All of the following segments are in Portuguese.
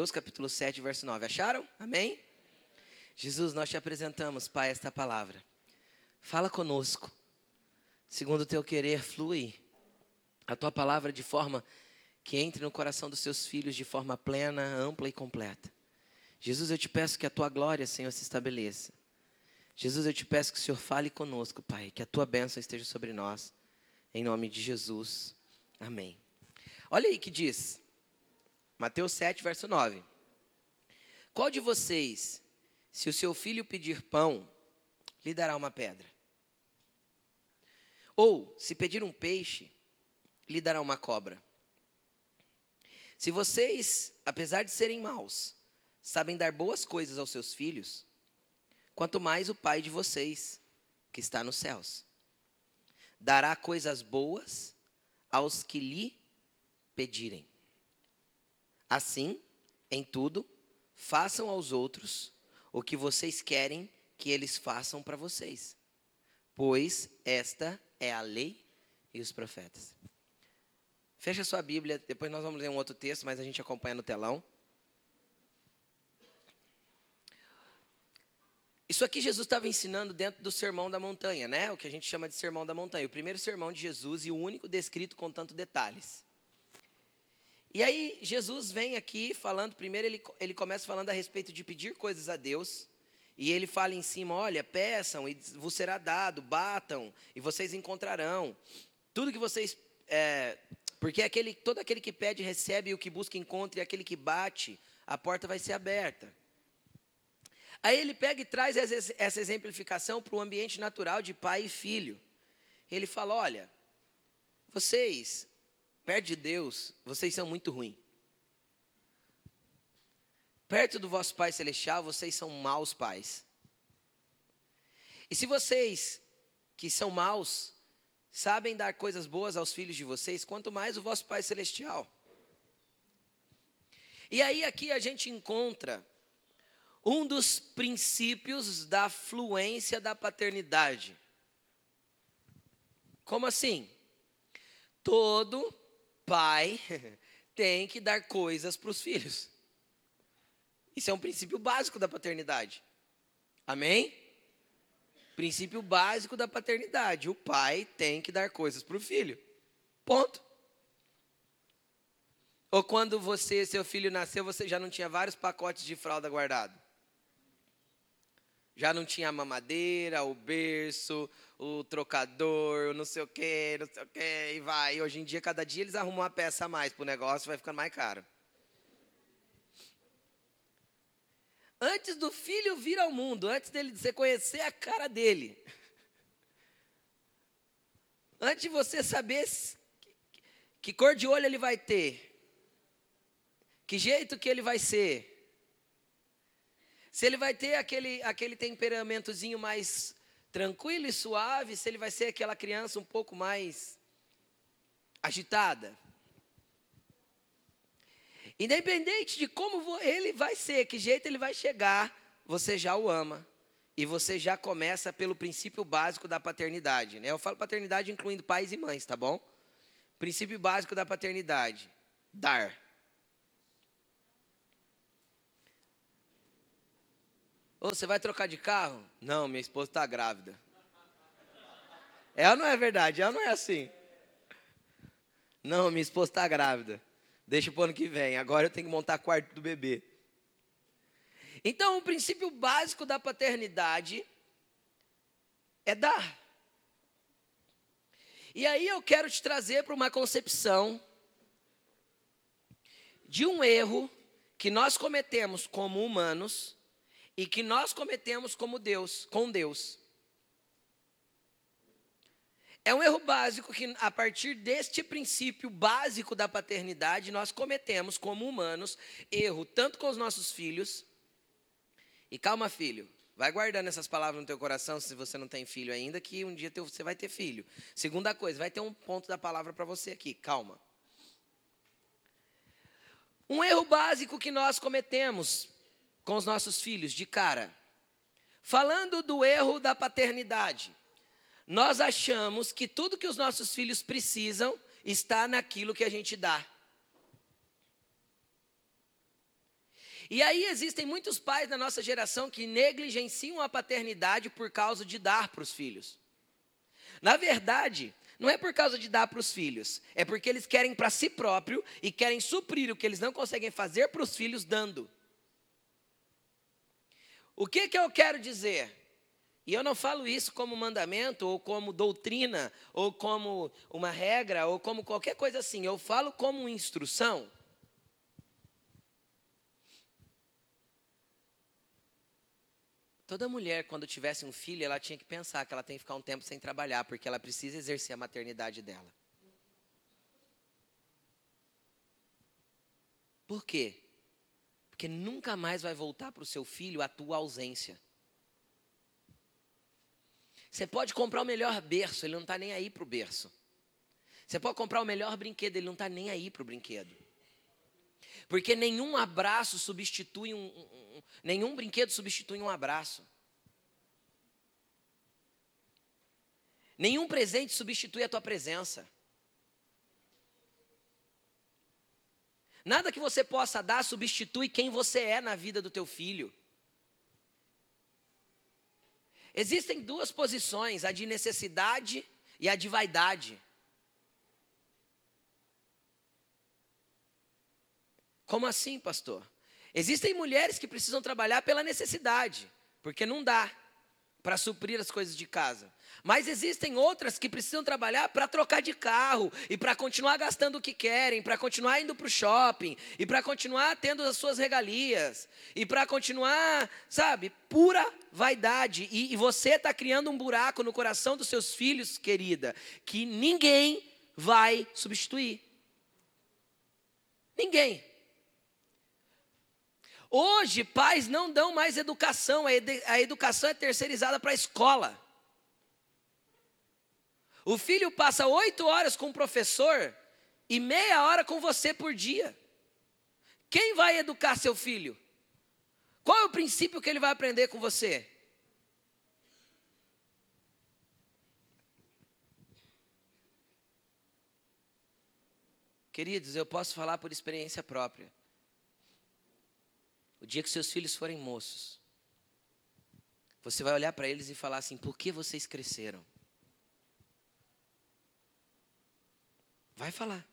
Mateus capítulo 7, verso 9. Acharam? Amém? Jesus, nós te apresentamos, Pai, esta palavra. Fala conosco. Segundo o teu querer, flui a tua palavra de forma que entre no coração dos seus filhos de forma plena, ampla e completa. Jesus, eu te peço que a tua glória, Senhor, se estabeleça. Jesus, eu te peço que o Senhor fale conosco, Pai, que a tua bênção esteja sobre nós. Em nome de Jesus. Amém. Olha aí que diz, Mateus 7, verso 9. Qual de vocês, se o seu filho pedir pão, lhe dará uma pedra? Ou, se pedir um peixe, lhe dará uma cobra? Se vocês, apesar de serem maus, sabem dar boas coisas aos seus filhos, quanto mais o Pai de vocês, que está nos céus, dará coisas boas aos que lhe pedirem. Assim, em tudo, façam aos outros o que vocês querem que eles façam para vocês, pois esta é a lei e os profetas. Fecha sua Bíblia, depois nós vamos ler um outro texto, mas a gente acompanha no telão. Isso aqui Jesus estava ensinando dentro do Sermão da Montanha, né? O que a gente chama de Sermão da Montanha. O primeiro sermão de Jesus e o único descrito com tanto detalhes. E aí Jesus vem aqui falando, primeiro ele, ele começa falando a respeito de pedir coisas a Deus. E ele fala em cima, olha, peçam e vos será dado, batam e vocês encontrarão. Tudo que vocês, é, porque aquele, todo aquele que pede recebe, e o que busca encontra, e aquele que bate, a porta vai ser aberta. Aí ele pega e traz essa exemplificação para o ambiente natural de pai e filho. Ele fala: olha, vocês, perto de Deus, vocês são muito ruins. Perto do vosso Pai Celestial, vocês são maus pais. E se vocês, que são maus, sabem dar coisas boas aos filhos de vocês, quanto mais o vosso Pai Celestial. E aí aqui a gente encontra um dos princípios da fluência da paternidade. Como assim? Todo pai tem que dar coisas para os filhos. Isso é um princípio básico da paternidade. Amém? Princípio básico da paternidade. O pai tem que dar coisas para o filho. Ponto. Ou quando você, seu filho nasceu, você já não tinha vários pacotes de fralda guardado? Já não tinha a mamadeira, o berço, o trocador, não sei o quê, não sei o quê, e vai. Hoje em dia, cada dia eles arrumam uma peça a mais para o negócio, vai ficando mais caro. Antes do filho vir ao mundo, antes dele você conhecer a cara dele, antes de você saber que cor de olho ele vai ter, que jeito que ele vai ser, se ele vai ter aquele, aquele temperamentozinho mais tranquilo e suave, se ele vai ser aquela criança um pouco mais agitada. Independente de como ele vai ser, que jeito ele vai chegar, você já o ama. E você já começa pelo princípio básico da paternidade. Né? Eu falo paternidade incluindo pais e mães, tá bom? Princípio básico da paternidade: dar. Ô, você vai trocar de carro? Não, minha esposa está grávida. Ela não é verdade, ela não é assim. Não, minha esposa está grávida. Deixa para o ano que vem. Agora eu tenho que montar quarto do bebê. Então, o princípio básico da paternidade é dar. E aí eu quero te trazer para uma concepção de um erro que nós cometemos como humanos e que nós cometemos como Deus, com Deus. É um erro básico que, a partir deste princípio básico da paternidade, nós cometemos como humanos erro tanto com os nossos filhos. E calma, filho, vai guardando essas palavras no teu coração se você não tem filho ainda, que um dia você vai ter filho. Segunda coisa, vai ter um ponto da palavra para você aqui, calma. Um erro básico que nós cometemos com os nossos filhos de cara. Falando do erro da paternidade, nós achamos que tudo que os nossos filhos precisam está naquilo que a gente dá. E aí existem muitos pais da nossa geração que negligenciam a paternidade por causa de dar para os filhos. Na verdade, não é por causa de dar para os filhos, é porque eles querem para si próprio e querem suprir o que eles não conseguem fazer para os filhos dando. O que, que eu quero dizer? E eu não falo isso como mandamento, ou como doutrina, ou como uma regra, ou como qualquer coisa assim. Eu falo como instrução. Toda mulher, quando tivesse um filho, ela tinha que pensar que ela tem que ficar um tempo sem trabalhar, porque ela precisa exercer a maternidade dela. Por quê? Porque nunca mais vai voltar para o seu filho a tua ausência. Você pode comprar o melhor berço, ele não está nem aí para o berço. Você pode comprar o melhor brinquedo, ele não está nem aí para o brinquedo. Porque nenhum abraço substitui um, um, nenhum brinquedo substitui um abraço. Nenhum presente substitui a tua presença. Nada que você possa dar substitui quem você é na vida do teu filho. Existem duas posições, a de necessidade e a de vaidade. Como assim, pastor? Existem mulheres que precisam trabalhar pela necessidade, porque não dá para suprir as coisas de casa. Mas existem outras que precisam trabalhar para trocar de carro e para continuar gastando o que querem, para continuar indo para o shopping e para continuar tendo as suas regalias e para continuar, sabe, pura vaidade. E, e você está criando um buraco no coração dos seus filhos, querida, que ninguém vai substituir. Ninguém. Hoje, pais não dão mais educação, a educação é terceirizada para a escola. O filho passa oito horas com o professor e meia hora com você por dia. Quem vai educar seu filho? Qual é o princípio que ele vai aprender com você? Queridos, eu posso falar por experiência própria. O dia que seus filhos forem moços, você vai olhar para eles e falar assim: por que vocês cresceram? Vai falar.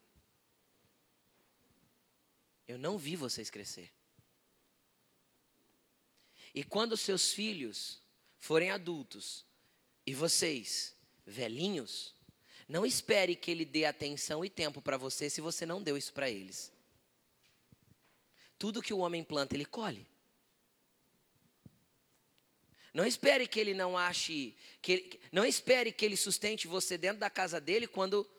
Eu não vi vocês crescer. E quando seus filhos forem adultos e vocês velhinhos, não espere que ele dê atenção e tempo para você se você não deu isso para eles. Tudo que o homem planta, ele colhe. Não espere que ele não ache, que ele, não espere que ele sustente você dentro da casa dele quando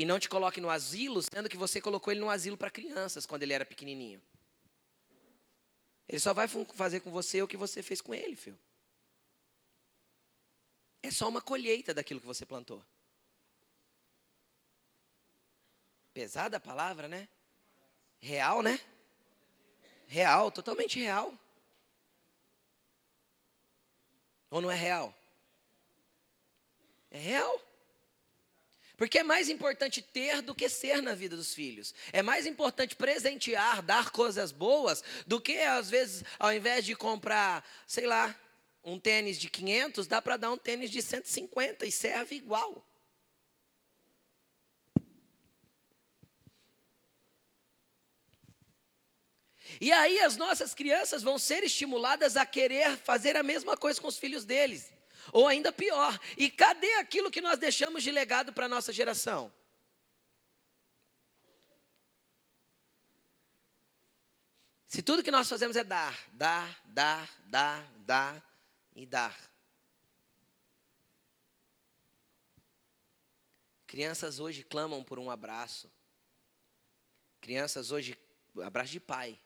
e não te coloque no asilo, sendo que você colocou ele no asilo para crianças quando ele era pequenininho. Ele só vai fazer com você o que você fez com ele, filho. É só uma colheita daquilo que você plantou. Pesada a palavra, né? Real, né? real, totalmente real. Ou não é real? É real. Porque é mais importante ter do que ser na vida dos filhos. É mais importante presentear, dar coisas boas, do que às vezes, ao invés de comprar, sei lá, um tênis de 500, dá para dar um tênis de 150 e serve igual. E aí as nossas crianças vão ser estimuladas a querer fazer a mesma coisa com os filhos deles. Ou ainda pior, e cadê aquilo que nós deixamos de legado para a nossa geração? Se tudo que nós fazemos é dar, dar, dar, dar, dar e dar. Crianças hoje clamam por um abraço. Crianças hoje, abraço de pai.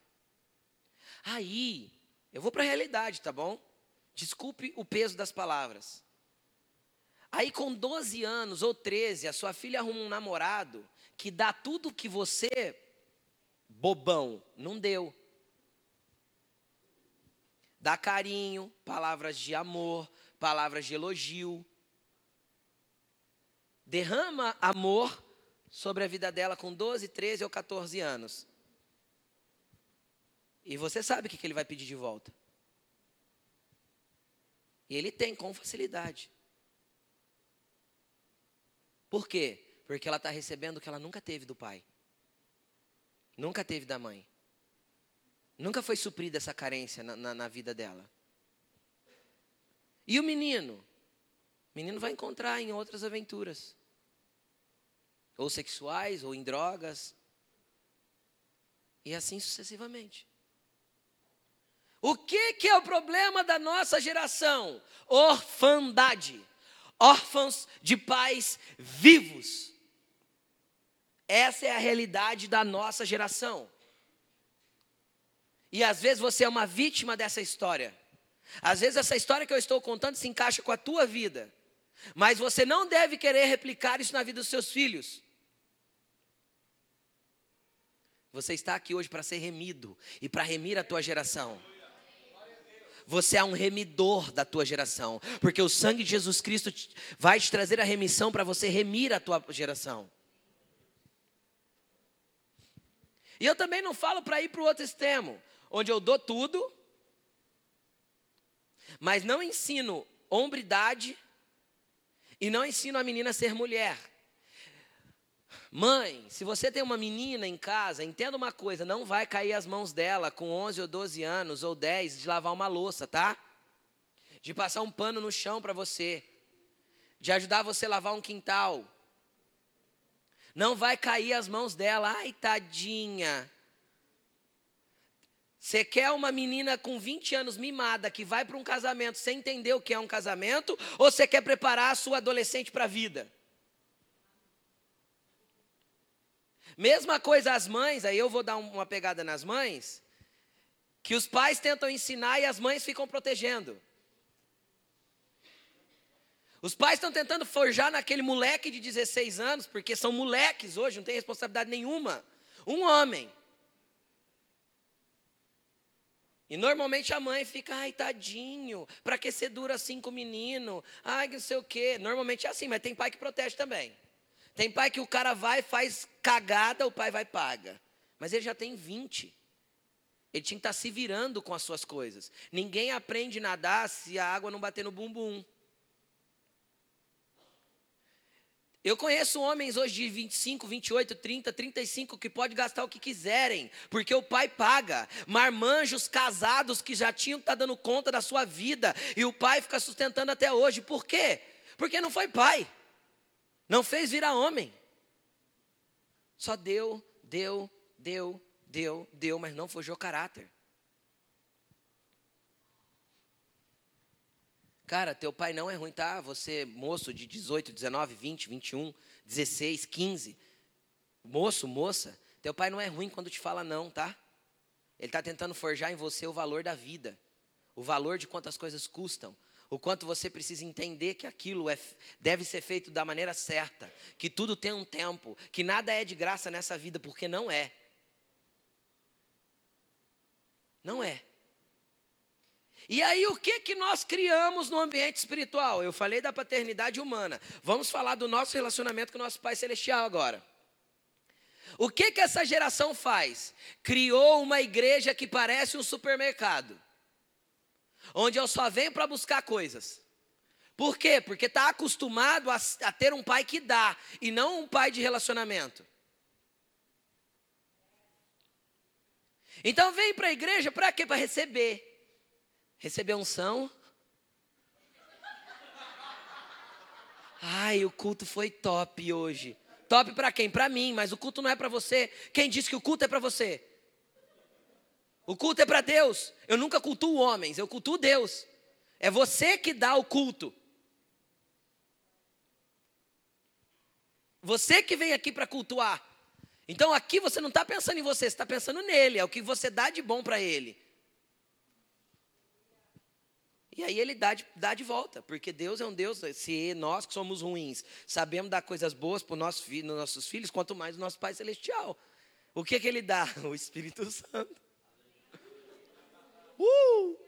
Aí, eu vou para a realidade, tá bom? Desculpe o peso das palavras. Aí, com 12 anos ou 13, a sua filha arruma um namorado que dá tudo que você, bobão, não deu. Dá carinho, palavras de amor, palavras de elogio. Derrama amor sobre a vida dela com 12, 13 ou 14 anos. E você sabe o que ele vai pedir de volta. E ele tem com facilidade. Por quê? Porque ela está recebendo o que ela nunca teve do pai. Nunca teve da mãe. Nunca foi suprida essa carência na, na, na vida dela. E o menino? O menino vai encontrar em outras aventuras. Ou sexuais, ou em drogas. E assim sucessivamente. O que, que é o problema da nossa geração? Orfandade. Órfãos de pais vivos. Essa é a realidade da nossa geração. E às vezes você é uma vítima dessa história. Às vezes essa história que eu estou contando se encaixa com a tua vida. Mas você não deve querer replicar isso na vida dos seus filhos. Você está aqui hoje para ser remido e para remir a tua geração. Você é um remidor da tua geração, porque o sangue de Jesus Cristo vai te trazer a remissão para você remir a tua geração. E eu também não falo para ir para o outro extremo, onde eu dou tudo, mas não ensino hombridade e não ensino a menina a ser mulher. Mãe, se você tem uma menina em casa, entenda uma coisa: não vai cair as mãos dela com 11 ou 12 anos ou 10 de lavar uma louça, tá? De passar um pano no chão para você, de ajudar você a lavar um quintal, não vai cair as mãos dela. Ai, tadinha. Você quer uma menina com 20 anos mimada que vai para um casamento sem entender o que é um casamento? Ou você quer preparar a sua adolescente para a vida? Mesma coisa as mães, aí eu vou dar uma pegada nas mães, que os pais tentam ensinar e as mães ficam protegendo. Os pais estão tentando forjar naquele moleque de 16 anos, porque são moleques hoje, não tem responsabilidade nenhuma. Um homem. E normalmente a mãe fica, ai, tadinho, para que ser dura assim com o menino? Ai, não sei o quê. Normalmente é assim, mas tem pai que protege também. Tem pai que o cara vai, faz cagada, o pai vai e paga. Mas ele já tem 20. Ele tinha que estar tá se virando com as suas coisas. Ninguém aprende a nadar se a água não bater no bumbum. Eu conheço homens hoje de 25, 28, 30, 35 que pode gastar o que quiserem, porque o pai paga. Marmanjos casados que já tinham que estar tá dando conta da sua vida e o pai fica sustentando até hoje. Por quê? Porque não foi pai. Não fez virar homem. Só deu, deu, deu, deu, deu, mas não forjou caráter. Cara, teu pai não é ruim, tá? Você, moço de 18, 19, 20, 21, 16, 15. Moço, moça, teu pai não é ruim quando te fala não, tá? Ele está tentando forjar em você o valor da vida, o valor de quantas coisas custam, o quanto você precisa entender que aquilo é, deve ser feito da maneira certa, que tudo tem um tempo, que nada é de graça nessa vida, porque não é. Não é. E aí, o que, que nós criamos no ambiente espiritual? Eu falei da paternidade humana. Vamos falar do nosso relacionamento com o nosso Pai Celestial agora. O que, que essa geração faz? Criou uma igreja que parece um supermercado, onde eu só venho para buscar coisas. Por quê? Porque está acostumado a, a ter um pai que dá, e não um pai de relacionamento. Então vem para a igreja para quê? Para receber. Recebeu unção? Ai, o culto foi top hoje. Top para quem? Para mim, mas o culto não é para você. Quem disse que o culto é para você? O culto é para Deus. Eu nunca cultuo homens, eu cultuo Deus. É você que dá o culto. Você que vem aqui para cultuar. Então aqui você não está pensando em você, você está pensando nele, é o que você dá de bom para ele. E aí ele dá de, dá de volta, porque Deus é um Deus, se nós que somos ruins sabemos dar coisas boas para os nossos, nossos filhos, quanto mais o nosso Pai Celestial. O que, que ele dá? O Espírito Santo. Uh!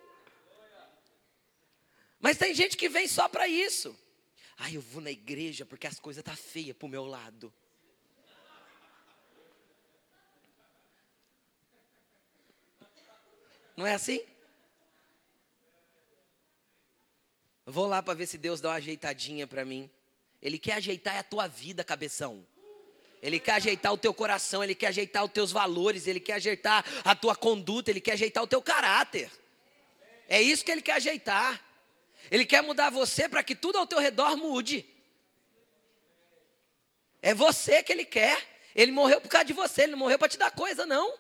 Mas tem gente que vem só para isso. Ah, eu vou na igreja porque as coisas tá feias para o meu lado. Não é assim? Vou lá para ver se Deus dá uma ajeitadinha para mim. Ele quer ajeitar a tua vida, cabeção. Ele quer ajeitar o teu coração, ele quer ajeitar os teus valores, ele quer ajeitar a tua conduta, ele quer ajeitar o teu caráter. É isso que ele quer ajeitar. Ele quer mudar você para que tudo ao teu redor mude. É você que ele quer. Ele morreu por causa de você, ele não morreu para te dar coisa, não.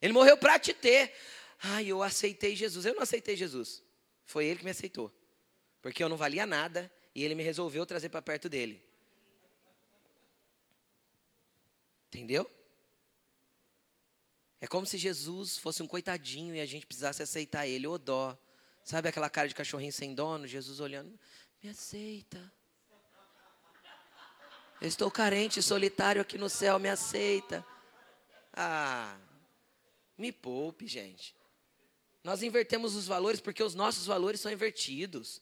Ele morreu para te ter. Ai, eu aceitei Jesus. Eu não aceitei Jesus. Foi ele que me aceitou. Porque eu não valia nada e ele me resolveu trazer para perto dele. Entendeu? É como se Jesus fosse um coitadinho e a gente precisasse aceitar ele, ô dó. Sabe aquela cara de cachorrinho sem dono? Jesus olhando, me aceita. Eu estou carente, solitário aqui no céu, me aceita. Ah, me poupe, gente. Nós invertemos os valores porque os nossos valores são invertidos.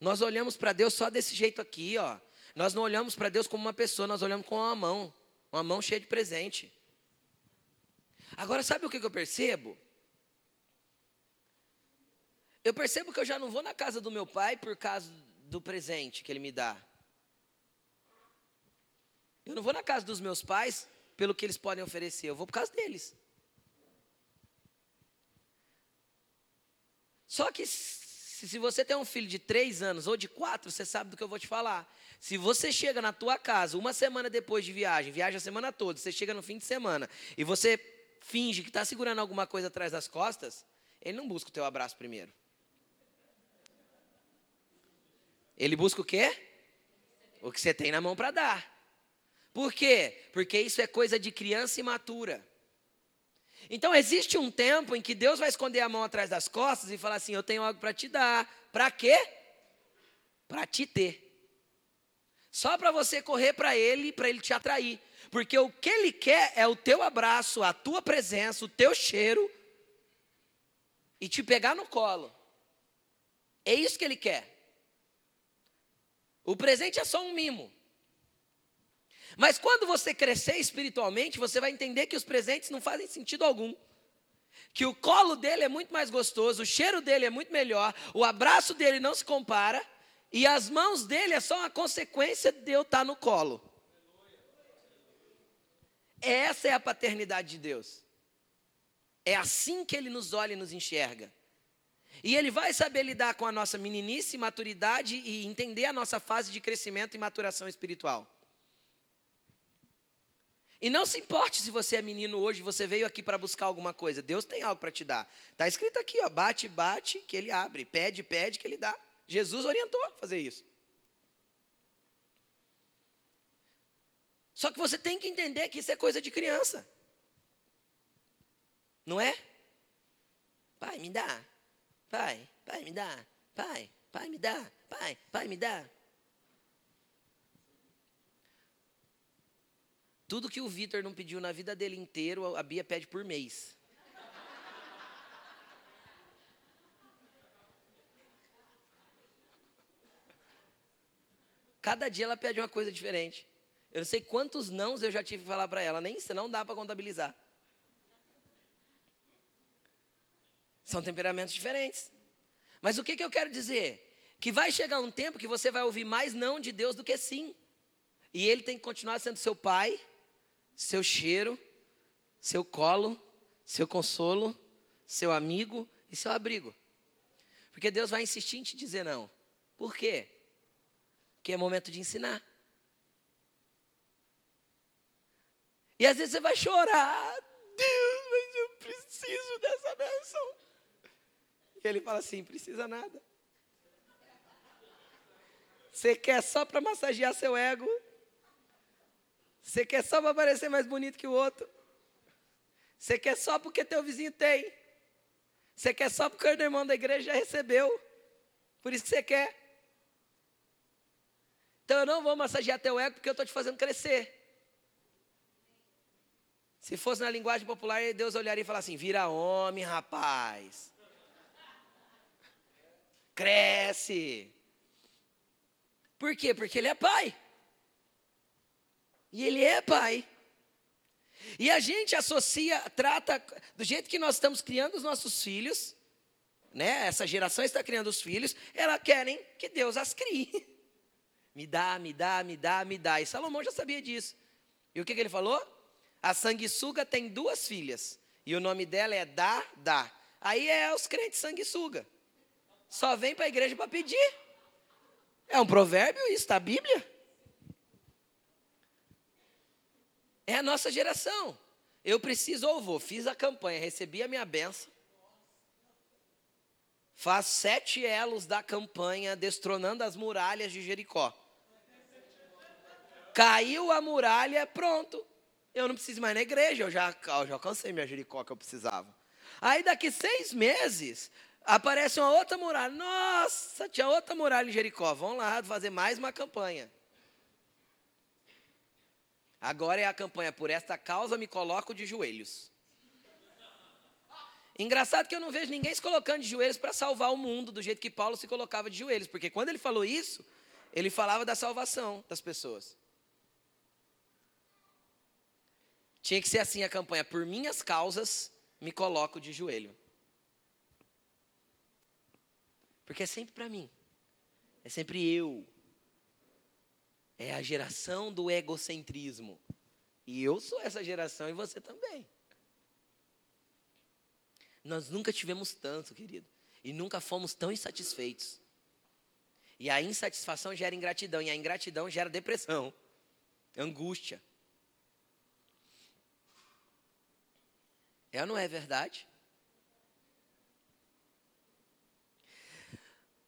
Nós olhamos para Deus só desse jeito aqui, ó. Nós não olhamos para Deus como uma pessoa, nós olhamos com uma mão, uma mão cheia de presente. Agora, sabe o que eu percebo? Eu percebo que eu já não vou na casa do meu pai por causa do presente que ele me dá. Eu não vou na casa dos meus pais pelo que eles podem oferecer, eu vou por causa deles. Só que se, você tem um filho de três anos ou de quatro, você sabe do que eu vou te falar. Se você chega na tua casa uma semana depois de viagem, viaja a semana toda, você chega no fim de semana e você finge que está segurando alguma coisa atrás das costas, ele não busca o teu abraço primeiro. Ele busca o quê? O que você tem na mão para dar. Por quê? Porque isso é coisa de criança imatura. Então existe um tempo em que Deus vai esconder a mão atrás das costas e falar assim: Eu tenho algo para te dar. Para quê? Para te ter. Só para você correr para Ele, para Ele te atrair. Porque o que Ele quer é o teu abraço, a tua presença, o teu cheiro e te pegar no colo. É isso que Ele quer. O presente é só um mimo. Mas quando você crescer espiritualmente, você vai entender que os presentes não fazem sentido algum. Que o colo dele é muito mais gostoso, o cheiro dele é muito melhor, o abraço dele não se compara, e as mãos dele é só uma consequência de eu estar no colo. Essa é a paternidade de Deus. É assim que ele nos olha e nos enxerga. E ele vai saber lidar com a nossa meninice, maturidade e entender a nossa fase de crescimento e maturação espiritual. E não se importe se você é menino hoje, você veio aqui para buscar alguma coisa. Deus tem algo para te dar. Está escrito aqui, ó, bate, bate, que ele abre. Pede, pede, que ele dá. Jesus orientou a fazer isso. Só que você tem que entender que isso é coisa de criança. Não é? Pai, me dá. Pai, pai, me dá. Pai, pai, me dá. Pai, pai, me dá. Tudo que o Vitor não pediu na vida dele inteiro, a Bia pede por mês. Cada dia ela pede uma coisa diferente. Eu não sei quantos nãos eu já tive que falar para ela, nem isso não dá para contabilizar. São temperamentos diferentes. Mas o que, que eu quero dizer? Que vai chegar um tempo que você vai ouvir mais não de Deus do que sim. E Ele tem que continuar sendo seu pai, seu cheiro, seu colo, seu consolo, seu amigo e seu abrigo. Porque Deus vai insistir em te dizer não. Por quê? Porque é momento de ensinar. E às vezes você vai chorar. Deus, mas eu preciso dessa bênção. E ele fala assim: precisa nada. Você quer só para massagear seu ego? Você quer só para parecer mais bonito que o outro? Você quer só porque teu vizinho tem? Você quer só porque o irmão da igreja já recebeu? Por isso que você quer? Então eu não vou massagear teu ego porque eu estou te fazendo crescer. Se fosse na linguagem popular, Deus olharia e falaria assim: vira homem, rapaz. Cresce. Por quê? Porque ele é pai. E ele é pai. E a gente associa, trata do jeito que nós estamos criando os nossos filhos, né? Essa geração está criando os filhos, elas querem que Deus as crie. Me dá, me dá, me dá, me dá. E Salomão já sabia disso. E o que, que ele falou? A sanguessuga tem duas filhas. E o nome dela é Dá, Dá. Aí é os crentes sanguessuga. Só vem para a igreja para pedir. É um provérbio isso, está a Bíblia. É a nossa geração. Eu preciso ou vou. Fiz a campanha, recebi a minha benção. Faz sete elos da campanha, destronando as muralhas de Jericó. Caiu a muralha, pronto. Eu não preciso mais na igreja, eu já, eu já alcancei minha Jericó que eu precisava. Aí daqui seis meses, aparece uma outra muralha. Nossa, tinha outra muralha em Jericó. Vamos lá fazer mais uma campanha. Agora é a campanha por esta causa me coloco de joelhos. Engraçado que eu não vejo ninguém se colocando de joelhos para salvar o mundo do jeito que Paulo se colocava de joelhos, porque quando ele falou isso, ele falava da salvação das pessoas. Tinha que ser assim a campanha: por minhas causas me coloco de joelho. Porque é sempre para mim. É sempre eu. É a geração do egocentrismo. E eu sou essa geração e você também. Nós nunca tivemos tanto, querido. E nunca fomos tão insatisfeitos. E a insatisfação gera ingratidão. E a ingratidão gera depressão, angústia. É ou não é verdade?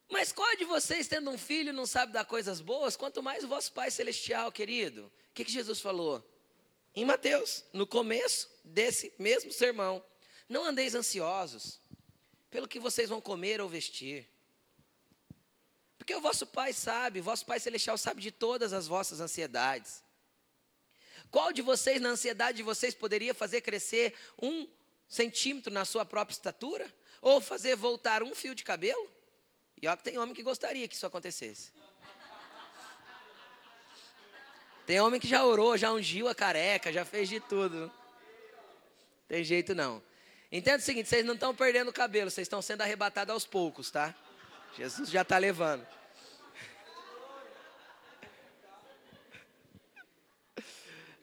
Mas qual de vocês, tendo um filho, não sabe dar coisas boas? Quanto mais o vosso Pai Celestial, querido. O que, que Jesus falou? Em Mateus, no começo desse mesmo sermão. Não andeis ansiosos pelo que vocês vão comer ou vestir. Porque o vosso Pai sabe, o vosso Pai Celestial sabe de todas as vossas ansiedades. Qual de vocês, na ansiedade de vocês, poderia fazer crescer um centímetro na sua própria estatura? Ou fazer voltar um fio de cabelo? E olha que tem homem que gostaria que isso acontecesse. Tem homem que já orou, já ungiu a careca, já fez de tudo. Tem jeito não. Entenda o seguinte: vocês não estão perdendo cabelo, vocês estão sendo arrebatados aos poucos, tá? Jesus já está levando.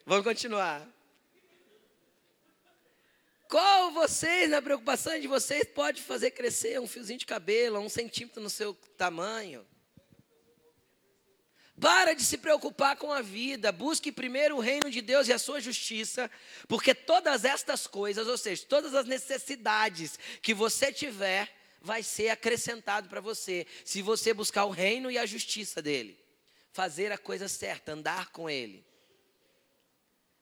Vamos continuar. Qual vocês, na preocupação de vocês, pode fazer crescer um fiozinho de cabelo, um centímetro no seu tamanho? Para de se preocupar com a vida, busque primeiro o reino de Deus e a sua justiça, porque todas estas coisas, ou seja, todas as necessidades que você tiver, vai ser acrescentado para você, se você buscar o reino e a justiça dele, fazer a coisa certa, andar com ele.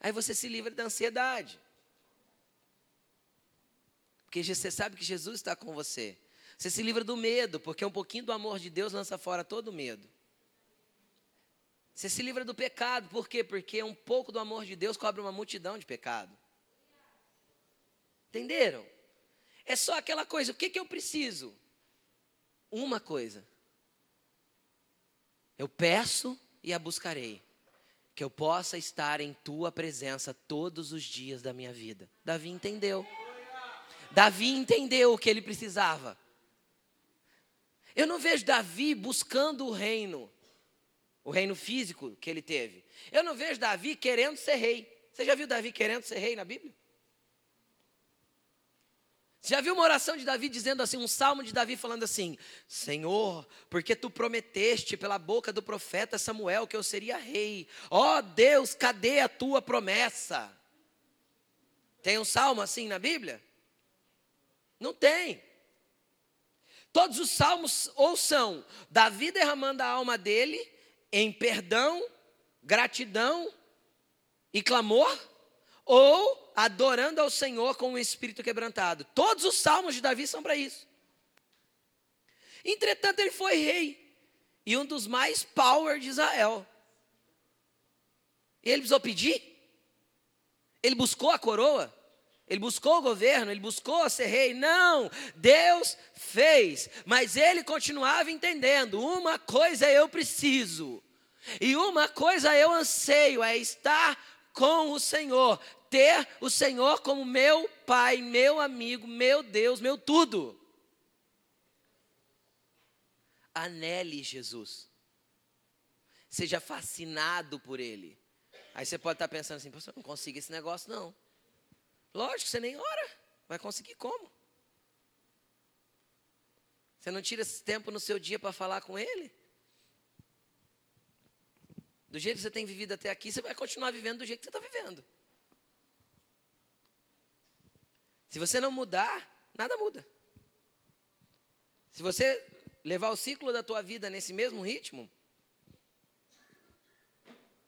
Aí você se livra da ansiedade. Porque você sabe que Jesus está com você. Você se livra do medo, porque um pouquinho do amor de Deus lança fora todo o medo. Você se livra do pecado, por quê? Porque um pouco do amor de Deus cobre uma multidão de pecado. Entenderam? É só aquela coisa, o que, que eu preciso? Uma coisa. Eu peço e a buscarei. Que eu possa estar em tua presença todos os dias da minha vida. Davi entendeu. Davi entendeu o que ele precisava. Eu não vejo Davi buscando o reino, o reino físico que ele teve. Eu não vejo Davi querendo ser rei. Você já viu Davi querendo ser rei na Bíblia? Você já viu uma oração de Davi dizendo assim, um salmo de Davi falando assim: Senhor, porque tu prometeste pela boca do profeta Samuel que eu seria rei. Ó oh, Deus, cadê a tua promessa? Tem um salmo assim na Bíblia? Não tem. Todos os salmos ou são Davi derramando a alma dele em perdão, gratidão e clamor, ou adorando ao Senhor com o espírito quebrantado. Todos os salmos de Davi são para isso. Entretanto, ele foi rei e um dos mais power de Israel. Ele precisou pedir? Ele buscou a coroa? Ele buscou o governo, ele buscou ser rei. Não, Deus fez. Mas ele continuava entendendo: uma coisa eu preciso, e uma coisa eu anseio, é estar com o Senhor ter o Senhor como meu Pai, meu amigo, meu Deus, meu tudo. Anele Jesus. Seja fascinado por Ele. Aí você pode estar pensando assim, pastor, não consigo esse negócio, não. Lógico, você nem ora. Vai conseguir como? Você não tira esse tempo no seu dia para falar com Ele? Do jeito que você tem vivido até aqui, você vai continuar vivendo do jeito que você está vivendo. Se você não mudar, nada muda. Se você levar o ciclo da tua vida nesse mesmo ritmo,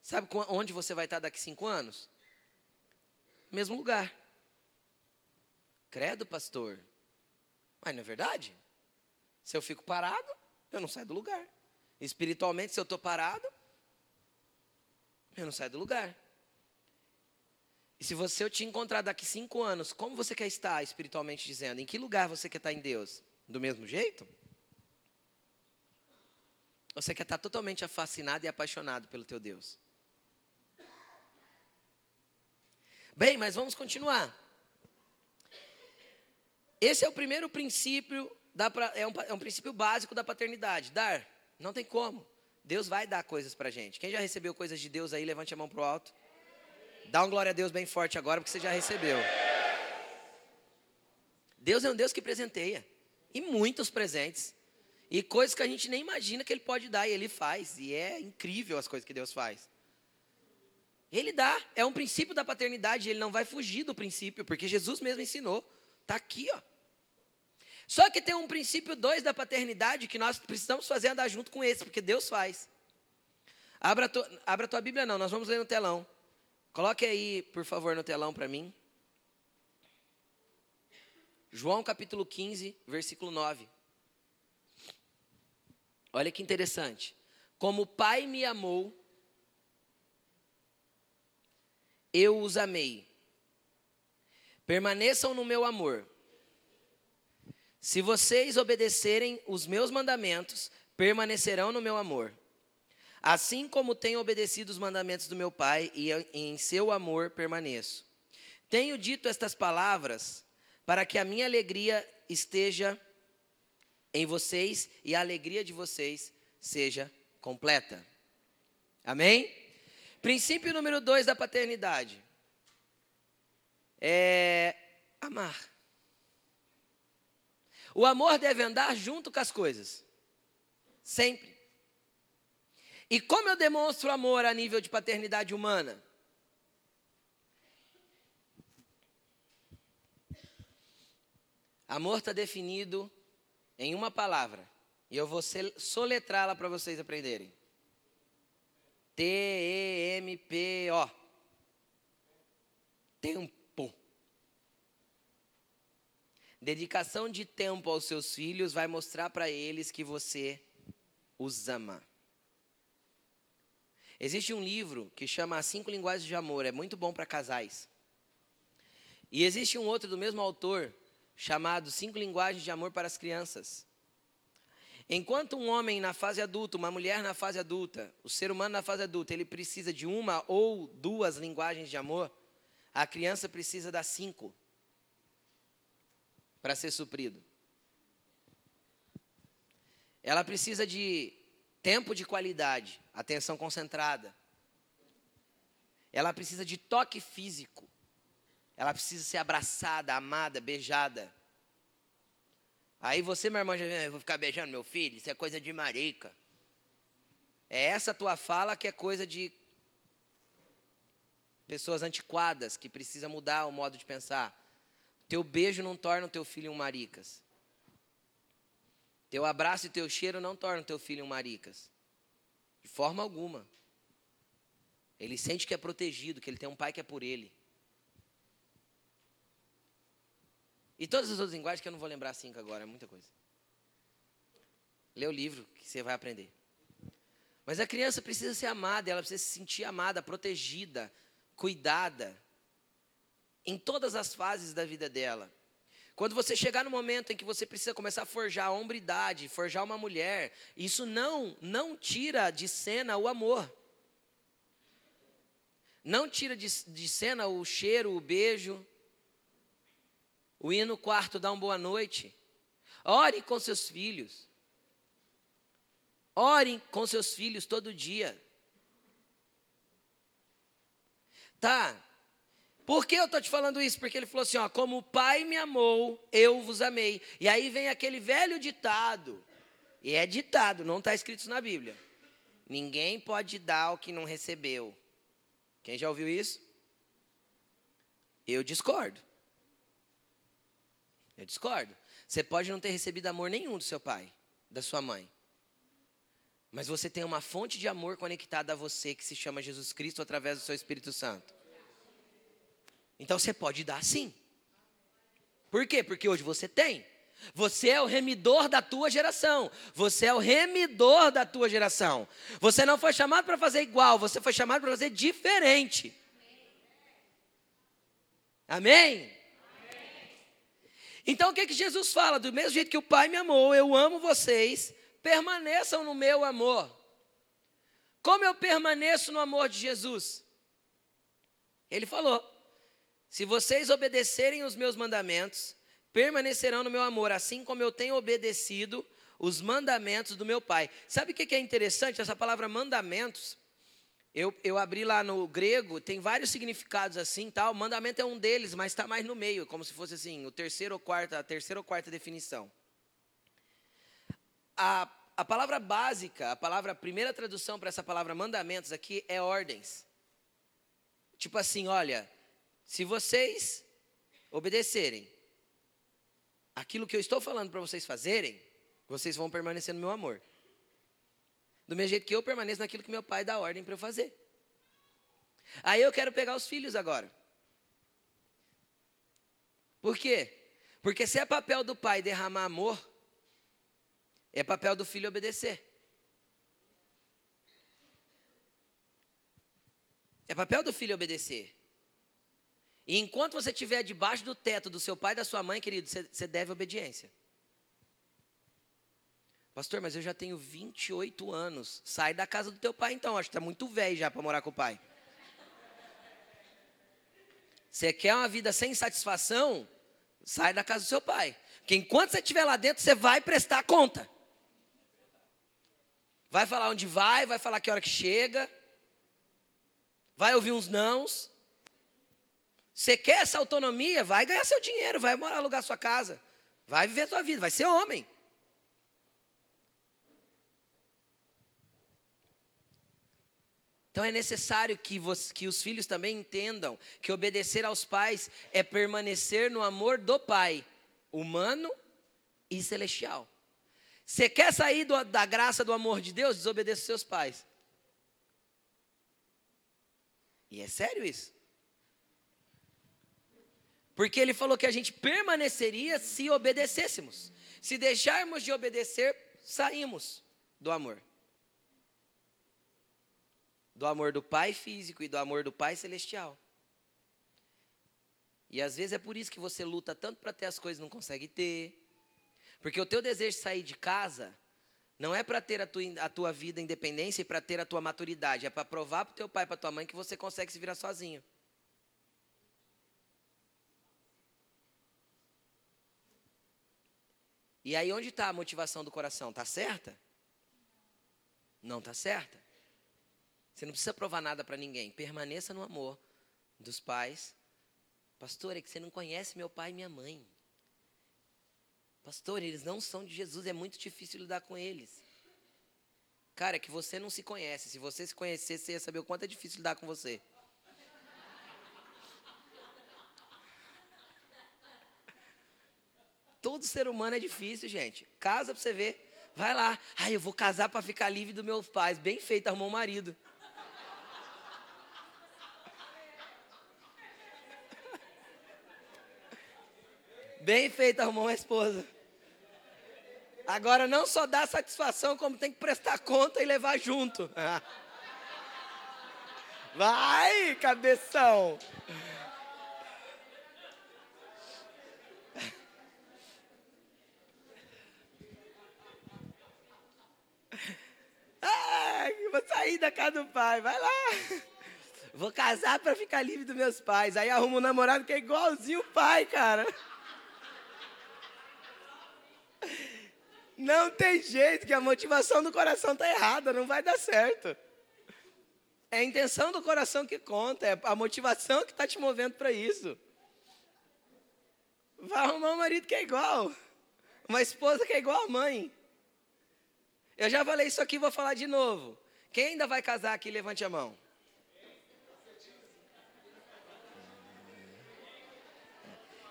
sabe onde você vai estar daqui cinco anos? Mesmo lugar. Credo, pastor. Mas não é verdade? Se eu fico parado, eu não saio do lugar. Espiritualmente, se eu estou parado, eu não saio do lugar. E se você eu te encontrar daqui cinco anos, como você quer estar espiritualmente dizendo? Em que lugar você quer estar em Deus? Do mesmo jeito? Você quer estar totalmente fascinado e apaixonado pelo teu Deus? Bem, mas vamos continuar. Esse é o primeiro princípio, da, é, um, é um princípio básico da paternidade. Dar, não tem como. Deus vai dar coisas para gente. Quem já recebeu coisas de Deus aí, levante a mão para o alto. Dá um glória a Deus bem forte agora, porque você já recebeu. Deus é um Deus que presenteia. E muitos presentes. E coisas que a gente nem imagina que Ele pode dar, e Ele faz. E é incrível as coisas que Deus faz. Ele dá, é um princípio da paternidade, ele não vai fugir do princípio, porque Jesus mesmo ensinou. Está aqui, ó. Só que tem um princípio dois da paternidade que nós precisamos fazer andar junto com esse, porque Deus faz. Abra, tu, abra a tua Bíblia, não, nós vamos ler no telão. Coloque aí, por favor, no telão para mim. João capítulo 15, versículo 9. Olha que interessante. Como o Pai me amou, eu os amei. Permaneçam no meu amor. Se vocês obedecerem os meus mandamentos, permanecerão no meu amor. Assim como tenho obedecido os mandamentos do meu Pai e em seu amor permaneço. Tenho dito estas palavras para que a minha alegria esteja em vocês e a alegria de vocês seja completa. Amém? Princípio número dois da paternidade é amar. O amor deve andar junto com as coisas. Sempre. E como eu demonstro amor a nível de paternidade humana? Amor está definido em uma palavra. E eu vou soletrá-la para vocês aprenderem. T-E-M-P-O. Tempo. Dedicação de tempo aos seus filhos vai mostrar para eles que você os ama. Existe um livro que chama Cinco Linguagens de Amor, é muito bom para casais. E existe um outro do mesmo autor chamado Cinco Linguagens de Amor para as Crianças. Enquanto um homem na fase adulta, uma mulher na fase adulta, o ser humano na fase adulta, ele precisa de uma ou duas linguagens de amor, a criança precisa das cinco para ser suprido. Ela precisa de tempo de qualidade, atenção concentrada. Ela precisa de toque físico. Ela precisa ser abraçada, amada, beijada. Aí você, minha irmã, já vem, eu vou ficar beijando meu filho, isso é coisa de marica. É essa tua fala que é coisa de pessoas antiquadas, que precisa mudar o modo de pensar. Teu beijo não torna o teu filho um maricas. Teu abraço e teu cheiro não tornam teu filho um maricas. De forma alguma. Ele sente que é protegido, que ele tem um pai que é por ele. E todas as outras linguagens que eu não vou lembrar cinco agora, é muita coisa. Lê o livro que você vai aprender. Mas a criança precisa ser amada, ela precisa se sentir amada, protegida, cuidada em todas as fases da vida dela. Quando você chegar no momento em que você precisa começar a forjar a hombridade, forjar uma mulher, isso não não tira de cena o amor. Não tira de, de cena o cheiro, o beijo. O ir no quarto dar uma boa noite. Ore com seus filhos. Ore com seus filhos todo dia. Tá. Por que eu estou te falando isso? Porque ele falou assim: ó, como o Pai me amou, eu vos amei. E aí vem aquele velho ditado. E é ditado, não está escrito na Bíblia. Ninguém pode dar o que não recebeu. Quem já ouviu isso? Eu discordo. Eu discordo. Você pode não ter recebido amor nenhum do seu pai, da sua mãe. Mas você tem uma fonte de amor conectada a você que se chama Jesus Cristo através do seu Espírito Santo. Então você pode dar sim. Por quê? Porque hoje você tem. Você é o remidor da tua geração. Você é o remidor da tua geração. Você não foi chamado para fazer igual, você foi chamado para fazer diferente. Amém? Então o que, que Jesus fala? Do mesmo jeito que o Pai me amou, eu amo vocês, permaneçam no meu amor. Como eu permaneço no amor de Jesus? Ele falou: se vocês obedecerem os meus mandamentos, permanecerão no meu amor, assim como eu tenho obedecido os mandamentos do meu Pai. Sabe o que é interessante? Essa palavra mandamentos, eu, eu abri lá no grego, tem vários significados assim, tal. Mandamento é um deles, mas está mais no meio, como se fosse assim, o terceiro ou quarta, a terceira ou quarta definição. A, a palavra básica, a palavra, a primeira tradução para essa palavra mandamentos aqui é ordens. Tipo assim, olha, se vocês obedecerem aquilo que eu estou falando para vocês fazerem, vocês vão permanecer no meu amor. Do mesmo jeito que eu permaneço naquilo que meu pai dá ordem para eu fazer. Aí eu quero pegar os filhos agora. Por quê? Porque se é papel do pai derramar amor, é papel do filho obedecer. É papel do filho obedecer. E enquanto você estiver debaixo do teto do seu pai e da sua mãe, querido, você, deve obediência. Pastor, mas eu já tenho 28 anos. Sai da casa do teu pai então, acho que está muito velho já para morar com o pai. Você quer uma vida sem satisfação? Sai da casa do seu pai. Porque enquanto você estiver lá dentro, você vai prestar conta. Vai falar onde vai, vai falar que hora que chega. Vai ouvir uns nãos. Você quer essa autonomia? Vai ganhar seu dinheiro, vai morar, alugar sua casa. Vai viver sua vida, vai ser homem. Então é necessário que, você, que, os filhos também entendam que obedecer aos pais é permanecer no amor do pai, humano e celestial. Você quer sair do, da graça do amor de Deus? Desobedeça aos seus pais. E é sério isso. Porque ele falou que a gente permaneceria se obedecêssemos. Se deixarmos de obedecer, saímos do amor. Do amor do Pai físico e do amor do Pai celestial. E às vezes é por isso que você luta tanto para ter as coisas e não consegue ter. Porque o teu desejo de sair de casa não é para ter a tua, a tua vida independência e para ter a tua maturidade. É para provar para o teu pai e para tua mãe que você consegue se virar sozinho. E aí onde está a motivação do coração? Está certa? Não está certa. Você não precisa provar nada para ninguém. Permaneça no amor dos pais. Pastor, é que você não conhece meu pai e minha mãe. Pastor, eles não são de Jesus, é muito difícil lidar com eles. Cara, é que você não se conhece. Se você se conhecesse, você ia saber o quanto é difícil lidar com você. Todo ser humano é difícil, gente. Casa pra você ver. Vai lá. Ai, eu vou casar para ficar livre dos meus pais. Bem feito, arrumou um marido. Bem feito, arrumou uma esposa. Agora não só dá satisfação, como tem que prestar conta e levar junto. Vai, cabeção. Ah, vou sair da casa do pai, vai lá. Vou casar para ficar livre dos meus pais. Aí arruma um namorado que é igualzinho o pai, cara. Não tem jeito, que a motivação do coração tá errada, não vai dar certo. É a intenção do coração que conta, é a motivação que está te movendo para isso. Vai arrumar um marido que é igual, uma esposa que é igual a mãe. Eu já falei isso aqui, vou falar de novo. Quem ainda vai casar aqui, levante a mão.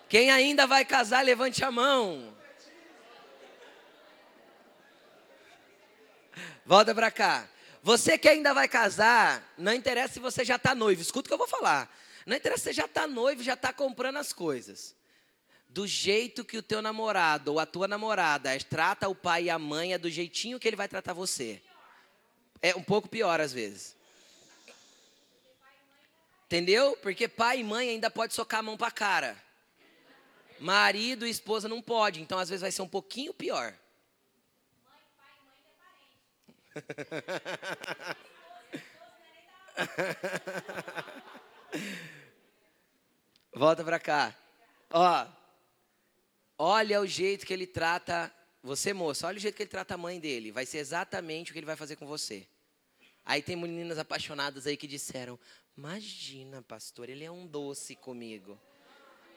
Quem ainda vai casar, levante a mão. Volta para cá. Você que ainda vai casar, não interessa se você já está noivo, escuta o que eu vou falar. Não interessa se você já está noivo, já está comprando as coisas. Do jeito que o teu namorado ou a tua namorada trata o pai e a mãe, é do jeitinho que ele vai tratar você. É um pouco pior às vezes. Entendeu? Porque pai e mãe ainda pode socar a mão para cara. Marido e esposa não pode, então às vezes vai ser um pouquinho pior. Volta para cá. Ó, olha o jeito que ele trata você, moça. Olha o jeito que ele trata a mãe dele. Vai ser exatamente o que ele vai fazer com você. Aí tem meninas apaixonadas aí que disseram: Imagina, pastor, ele é um doce comigo.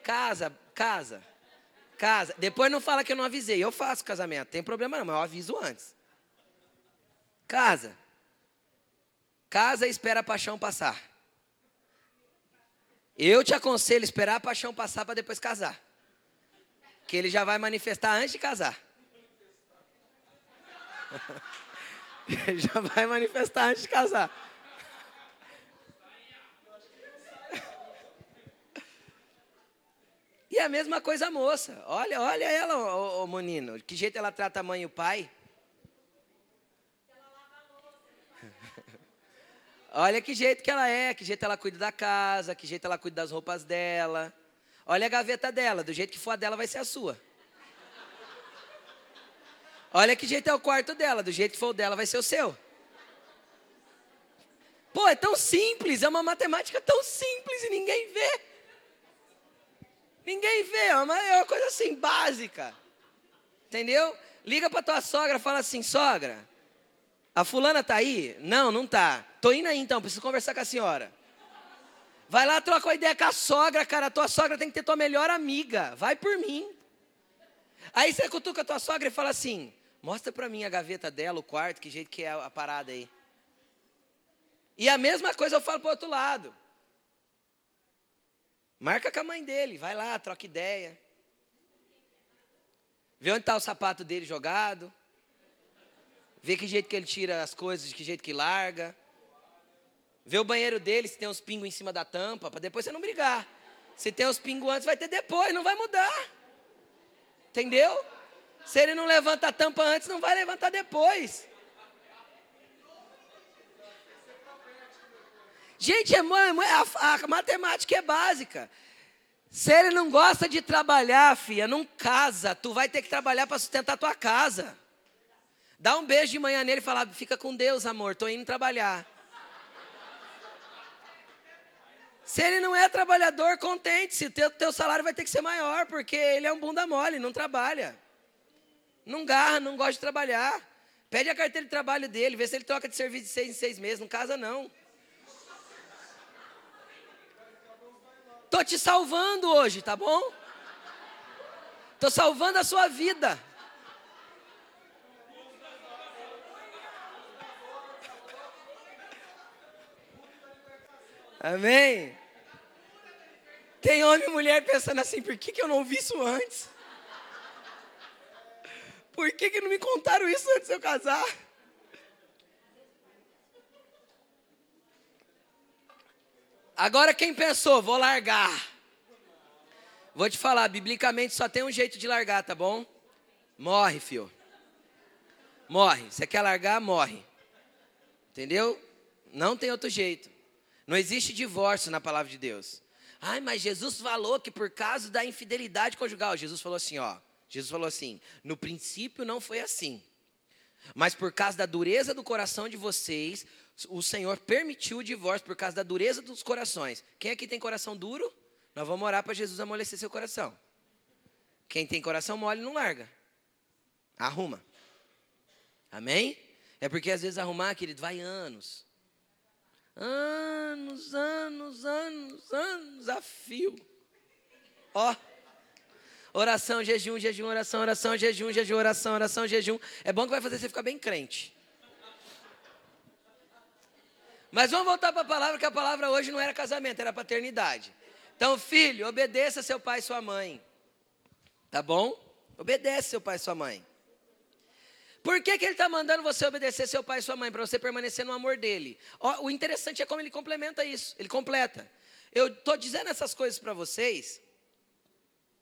Casa, casa, casa. Depois não fala que eu não avisei. Eu faço casamento. Tem problema não, mas eu aviso antes. Casa. Casa e espera a paixão passar. Eu te aconselho esperar a paixão passar para depois casar. Que ele já vai manifestar antes de casar. já vai manifestar antes de casar. E a mesma coisa a moça. Olha, olha ela, ô, ô, menino. Que jeito ela trata a mãe e o pai. Olha que jeito que ela é, que jeito ela cuida da casa, que jeito ela cuida das roupas dela. Olha a gaveta dela, do jeito que for a dela vai ser a sua. Olha que jeito é o quarto dela, do jeito que for o dela vai ser o seu. Pô, é tão simples, é uma matemática tão simples e ninguém vê. Ninguém vê, é uma, é uma coisa assim, básica. Entendeu? Liga para tua sogra, fala assim, sogra, a fulana tá aí? Não, não tá. Tô indo aí então, preciso conversar com a senhora. Vai lá, troca uma ideia com a sogra, cara. A tua sogra tem que ter tua melhor amiga. Vai por mim. Aí você cutuca a tua sogra e fala assim: mostra para mim a gaveta dela, o quarto, que jeito que é a parada aí. E a mesma coisa eu falo pro outro lado. Marca com a mãe dele, vai lá, troca ideia. Vê onde está o sapato dele jogado. Vê que jeito que ele tira as coisas, que jeito que larga. Vê o banheiro dele, se tem uns pingos em cima da tampa, para depois você não brigar. Se tem os pingos antes, vai ter depois, não vai mudar. Entendeu? Se ele não levanta a tampa antes, não vai levantar depois. Gente, é, a, a matemática é básica. Se ele não gosta de trabalhar, filha, não casa. Tu vai ter que trabalhar para sustentar a tua casa. Dá um beijo de manhã nele e fala: Fica com Deus, amor, estou indo trabalhar. Se ele não é trabalhador, contente-se. Teu, teu salário vai ter que ser maior, porque ele é um bunda mole, não trabalha. Não garra, não gosta de trabalhar. Pede a carteira de trabalho dele, vê se ele troca de serviço de seis em seis meses. Não casa, não. Estou te salvando hoje, tá bom? Estou salvando a sua vida. Amém? Tem homem e mulher pensando assim, por que, que eu não ouvi isso antes? Por que, que não me contaram isso antes de eu casar? Agora quem pensou, vou largar. Vou te falar, biblicamente só tem um jeito de largar, tá bom? Morre, filho. Morre. Você quer largar, morre. Entendeu? Não tem outro jeito. Não existe divórcio na palavra de Deus. Ai, mas Jesus falou que por causa da infidelidade conjugal, Jesus falou assim, ó. Jesus falou assim: no princípio não foi assim. Mas por causa da dureza do coração de vocês, o Senhor permitiu o divórcio por causa da dureza dos corações. Quem aqui tem coração duro? Nós vamos orar para Jesus amolecer seu coração. Quem tem coração mole não larga. Arruma. Amém? É porque às vezes arrumar, querido, vai anos. Anos, anos, anos, anos a fio. Ó. Oração, jejum, jejum, oração, oração, jejum, jejum, oração, oração, jejum. É bom que vai fazer você ficar bem crente. Mas vamos voltar para a palavra, que a palavra hoje não era casamento, era paternidade. Então, filho, obedeça seu pai e sua mãe. Tá bom? Obedece seu pai e sua mãe. Por que, que ele está mandando você obedecer seu pai e sua mãe? Para você permanecer no amor dele. O interessante é como ele complementa isso. Ele completa. Eu estou dizendo essas coisas para vocês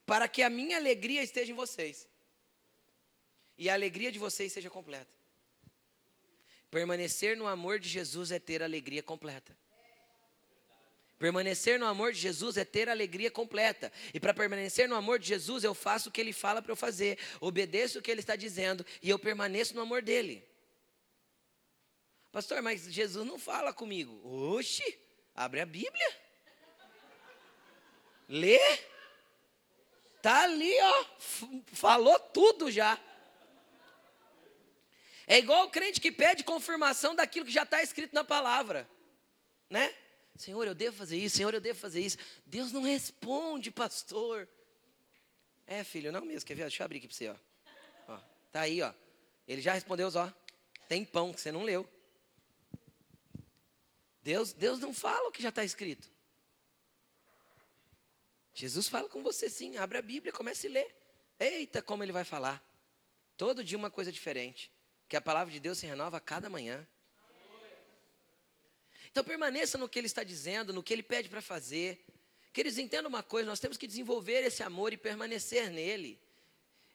para que a minha alegria esteja em vocês. E a alegria de vocês seja completa. Permanecer no amor de Jesus é ter alegria completa. Permanecer no amor de Jesus é ter alegria completa. E para permanecer no amor de Jesus, eu faço o que ele fala para eu fazer, obedeço o que ele está dizendo e eu permaneço no amor dele. Pastor, mas Jesus não fala comigo. Oxe, abre a Bíblia. Lê. Tá ali, ó. Falou tudo já. É igual o crente que pede confirmação daquilo que já está escrito na palavra, né? Senhor, eu devo fazer isso, Senhor, eu devo fazer isso. Deus não responde, pastor. É, filho, não mesmo. Quer ver? Deixa eu abrir aqui para você, ó. ó. Tá aí, ó. Ele já respondeu, ó. Tem pão que você não leu. Deus, Deus não fala o que já está escrito. Jesus fala com você sim. Abre a Bíblia, comece a ler. Eita, como ele vai falar. Todo dia uma coisa diferente. Que a palavra de Deus se renova a cada manhã. Então permaneça no que ele está dizendo, no que ele pede para fazer. Que eles entendam uma coisa, nós temos que desenvolver esse amor e permanecer nele.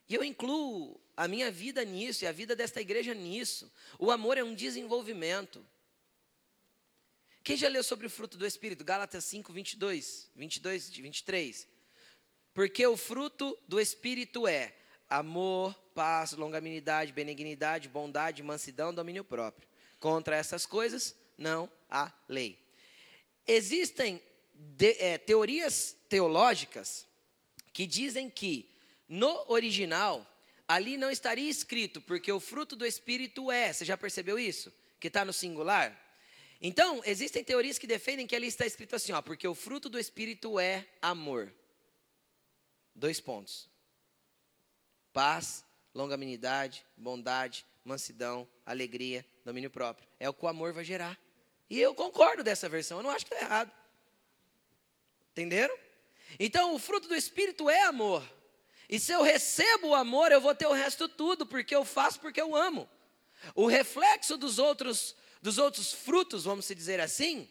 E eu incluo a minha vida nisso e a vida desta igreja nisso. O amor é um desenvolvimento. Quem já leu sobre o fruto do Espírito? Gálatas 5, 22, 22, 23. Porque o fruto do Espírito é amor, paz, longanimidade, benignidade, bondade, mansidão, domínio próprio. Contra essas coisas não há lei. Existem de, é, teorias teológicas que dizem que no original ali não estaria escrito, porque o fruto do Espírito é. Você já percebeu isso? Que está no singular? Então, existem teorias que defendem que ali está escrito assim, ó, porque o fruto do Espírito é amor. Dois pontos: paz, longanimidade, bondade, mansidão, alegria, domínio próprio. É o que o amor vai gerar. E eu concordo dessa versão, eu não acho que está errado. Entenderam? Então, o fruto do Espírito é amor. E se eu recebo o amor, eu vou ter o resto tudo, porque eu faço porque eu amo. O reflexo dos outros, dos outros frutos, vamos dizer assim,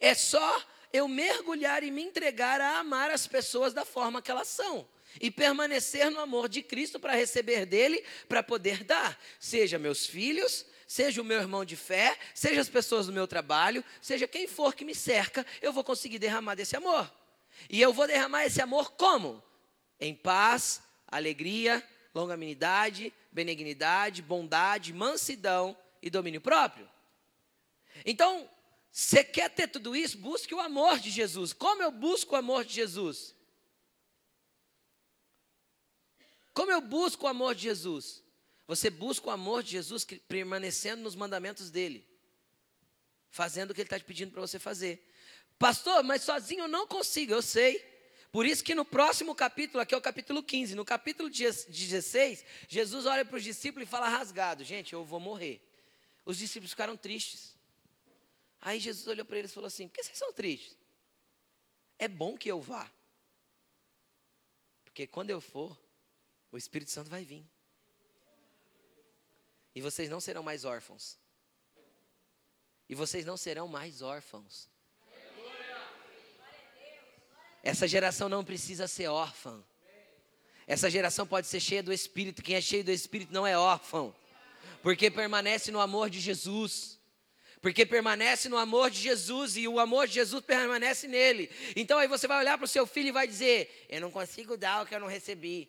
é só eu mergulhar e me entregar a amar as pessoas da forma que elas são. E permanecer no amor de Cristo para receber dele, para poder dar. Seja meus filhos, seja o meu irmão de fé, seja as pessoas do meu trabalho, seja quem for que me cerca, eu vou conseguir derramar desse amor. E eu vou derramar esse amor como? Em paz, alegria, longanimidade, benignidade, bondade, mansidão e domínio próprio. Então, você quer ter tudo isso? Busque o amor de Jesus. Como eu busco o amor de Jesus? Como eu busco o amor de Jesus? Você busca o amor de Jesus permanecendo nos mandamentos dele, fazendo o que ele está te pedindo para você fazer. Pastor, mas sozinho eu não consigo, eu sei. Por isso que no próximo capítulo, aqui é o capítulo 15, no capítulo 16, Jesus olha para os discípulos e fala rasgado: Gente, eu vou morrer. Os discípulos ficaram tristes. Aí Jesus olhou para eles e falou assim: Por que vocês são tristes? É bom que eu vá. Porque quando eu for, o Espírito Santo vai vir. E vocês não serão mais órfãos. E vocês não serão mais órfãos. Essa geração não precisa ser órfã. Essa geração pode ser cheia do Espírito. Quem é cheio do Espírito não é órfão. Porque permanece no amor de Jesus. Porque permanece no amor de Jesus e o amor de Jesus permanece nele. Então aí você vai olhar para o seu filho e vai dizer: Eu não consigo dar o que eu não recebi.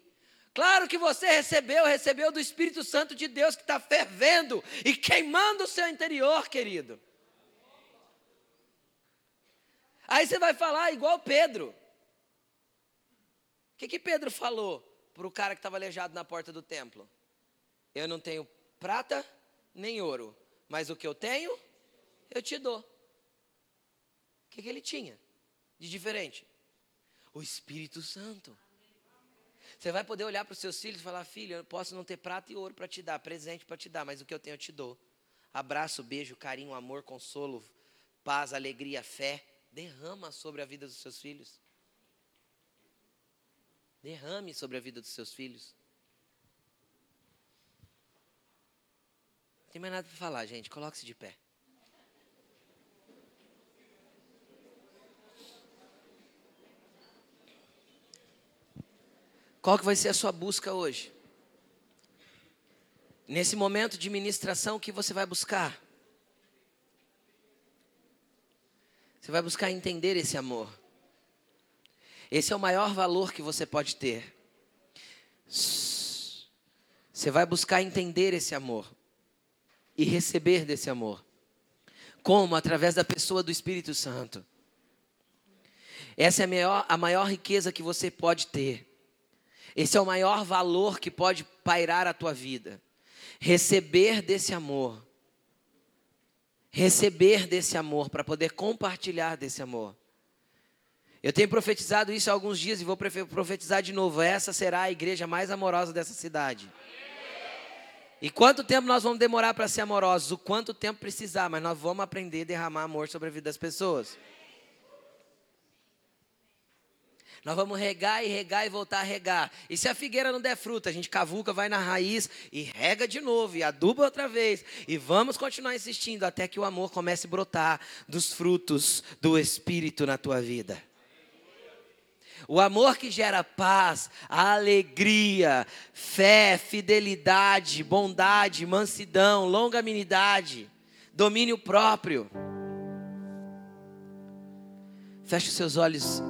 Claro que você recebeu, recebeu do Espírito Santo de Deus que está fervendo e queimando o seu interior, querido. Aí você vai falar igual Pedro. O que, que Pedro falou para o cara que estava aleijado na porta do templo? Eu não tenho prata nem ouro, mas o que eu tenho, eu te dou. O que, que ele tinha de diferente? O Espírito Santo. Você vai poder olhar para os seus filhos e falar: Filho, eu posso não ter prata e ouro para te dar, presente para te dar, mas o que eu tenho eu te dou. Abraço, beijo, carinho, amor, consolo, paz, alegria, fé. Derrama sobre a vida dos seus filhos. Derrame sobre a vida dos seus filhos. Tem mais nada para falar, gente. Coloque-se de pé. Qual que vai ser a sua busca hoje? Nesse momento de ministração, o que você vai buscar? Você vai buscar entender esse amor. Esse é o maior valor que você pode ter. Você vai buscar entender esse amor e receber desse amor. Como? Através da pessoa do Espírito Santo. Essa é a maior, a maior riqueza que você pode ter. Esse é o maior valor que pode pairar a tua vida. Receber desse amor receber desse amor, para poder compartilhar desse amor. Eu tenho profetizado isso há alguns dias e vou profetizar de novo. Essa será a igreja mais amorosa dessa cidade. E quanto tempo nós vamos demorar para ser amorosos? O quanto tempo precisar, mas nós vamos aprender a derramar amor sobre a vida das pessoas. Nós vamos regar e regar e voltar a regar. E se a figueira não der fruta, a gente cavuca, vai na raiz e rega de novo e aduba outra vez. E vamos continuar insistindo até que o amor comece a brotar dos frutos do Espírito na tua vida. O amor que gera paz, alegria, fé, fidelidade, bondade, mansidão, longanimidade, domínio próprio. Feche os seus olhos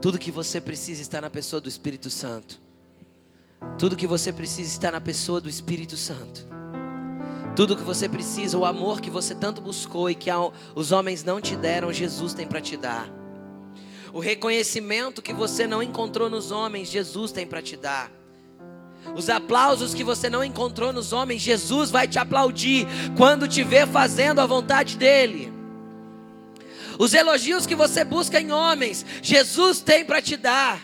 tudo que você precisa está na pessoa do Espírito Santo. Tudo que você precisa está na pessoa do Espírito Santo. Tudo que você precisa, o amor que você tanto buscou e que os homens não te deram, Jesus tem para te dar. O reconhecimento que você não encontrou nos homens, Jesus tem para te dar. Os aplausos que você não encontrou nos homens, Jesus vai te aplaudir quando te ver fazendo a vontade dEle. Os elogios que você busca em homens, Jesus tem para te dar.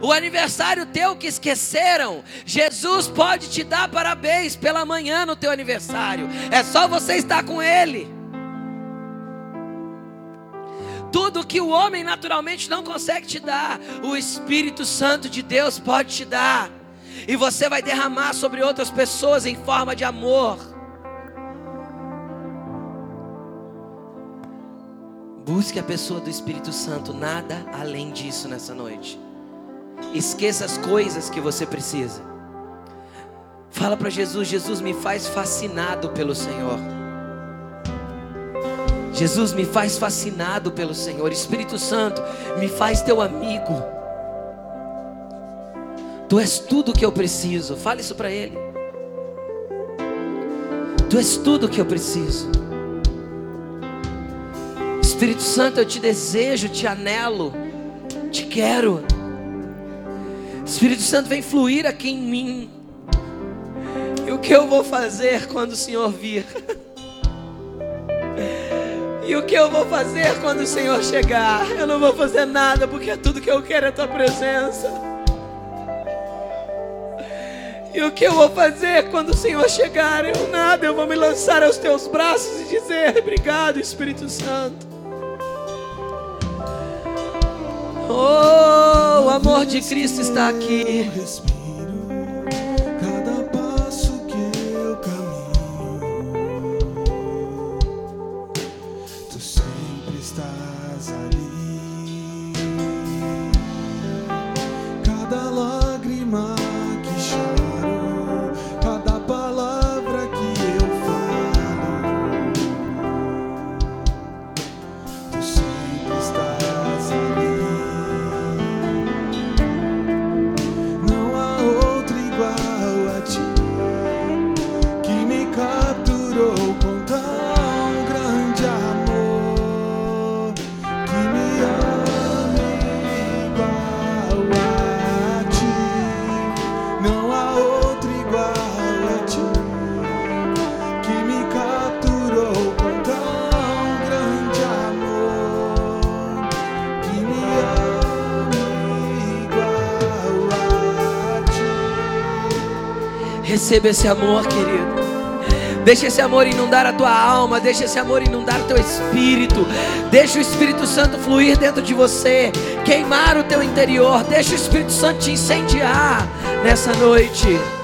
O aniversário teu que esqueceram, Jesus pode te dar parabéns pela manhã no teu aniversário. É só você estar com Ele. Tudo que o homem naturalmente não consegue te dar, o Espírito Santo de Deus pode te dar. E você vai derramar sobre outras pessoas em forma de amor. Busque a pessoa do Espírito Santo, nada além disso nessa noite. Esqueça as coisas que você precisa. Fala para Jesus: Jesus me faz fascinado pelo Senhor. Jesus me faz fascinado pelo Senhor. Espírito Santo, me faz teu amigo. Tu és tudo que eu preciso. Fale isso para Ele. Tu és tudo que eu preciso. Espírito Santo, eu te desejo, te anelo, te quero. Espírito Santo, vem fluir aqui em mim. E o que eu vou fazer quando o Senhor vir? E o que eu vou fazer quando o Senhor chegar? Eu não vou fazer nada, porque tudo que eu quero é a tua presença. E o que eu vou fazer quando o Senhor chegar? Eu nada, eu vou me lançar aos teus braços e dizer: Obrigado, Espírito Santo. Oh, o amor de Cristo está aqui. Receba esse amor, querido. Deixa esse amor inundar a tua alma, deixa esse amor inundar teu espírito. Deixa o Espírito Santo fluir dentro de você, queimar o teu interior. Deixa o Espírito Santo te incendiar nessa noite.